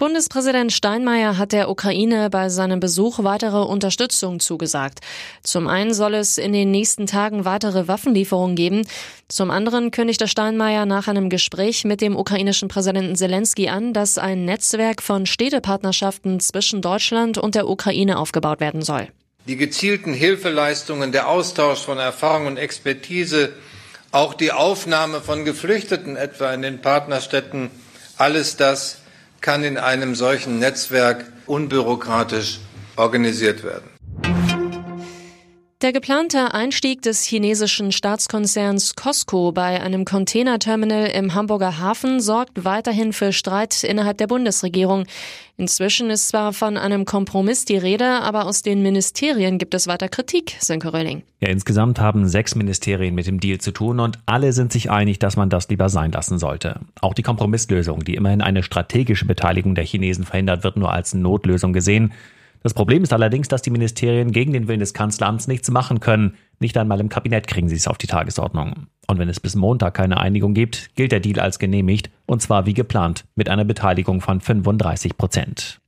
Bundespräsident Steinmeier hat der Ukraine bei seinem Besuch weitere Unterstützung zugesagt. Zum einen soll es in den nächsten Tagen weitere Waffenlieferungen geben. Zum anderen kündigte Steinmeier nach einem Gespräch mit dem ukrainischen Präsidenten Zelensky an, dass ein Netzwerk von Städtepartnerschaften zwischen Deutschland und der Ukraine aufgebaut werden soll. Die gezielten Hilfeleistungen, der Austausch von Erfahrung und Expertise, auch die Aufnahme von Geflüchteten etwa in den Partnerstädten, alles das kann in einem solchen Netzwerk unbürokratisch organisiert werden. Der geplante Einstieg des chinesischen Staatskonzerns Costco bei einem Containerterminal im Hamburger Hafen sorgt weiterhin für Streit innerhalb der Bundesregierung. Inzwischen ist zwar von einem Kompromiss die Rede, aber aus den Ministerien gibt es weiter Kritik, Sönke Röhling. Ja, insgesamt haben sechs Ministerien mit dem Deal zu tun und alle sind sich einig, dass man das lieber sein lassen sollte. Auch die Kompromisslösung, die immerhin eine strategische Beteiligung der Chinesen verhindert, wird nur als Notlösung gesehen. Das Problem ist allerdings, dass die Ministerien gegen den Willen des Kanzleramts nichts machen können. Nicht einmal im Kabinett kriegen sie es auf die Tagesordnung. Und wenn es bis Montag keine Einigung gibt, gilt der Deal als genehmigt, und zwar wie geplant, mit einer Beteiligung von 35 Prozent.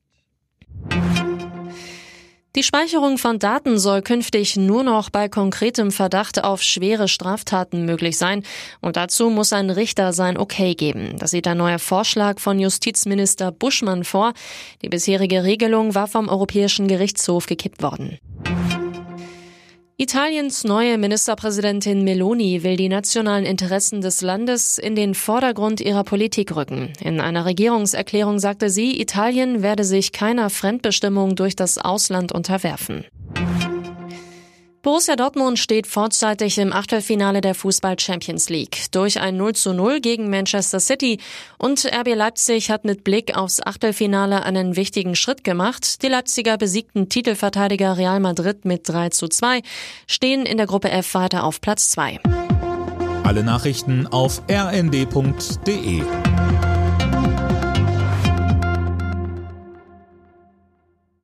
Die Speicherung von Daten soll künftig nur noch bei konkretem Verdacht auf schwere Straftaten möglich sein. Und dazu muss ein Richter sein Okay geben. Das sieht ein neuer Vorschlag von Justizminister Buschmann vor. Die bisherige Regelung war vom Europäischen Gerichtshof gekippt worden. Italiens neue Ministerpräsidentin Meloni will die nationalen Interessen des Landes in den Vordergrund ihrer Politik rücken. In einer Regierungserklärung sagte sie, Italien werde sich keiner Fremdbestimmung durch das Ausland unterwerfen. Borussia Dortmund steht vorzeitig im Achtelfinale der Fußball Champions League durch ein 0 zu 0 gegen Manchester City und RB Leipzig hat mit Blick aufs Achtelfinale einen wichtigen Schritt gemacht. Die Leipziger besiegten Titelverteidiger Real Madrid mit 3 zu 2, stehen in der Gruppe F weiter auf Platz 2. Alle Nachrichten auf rnd.de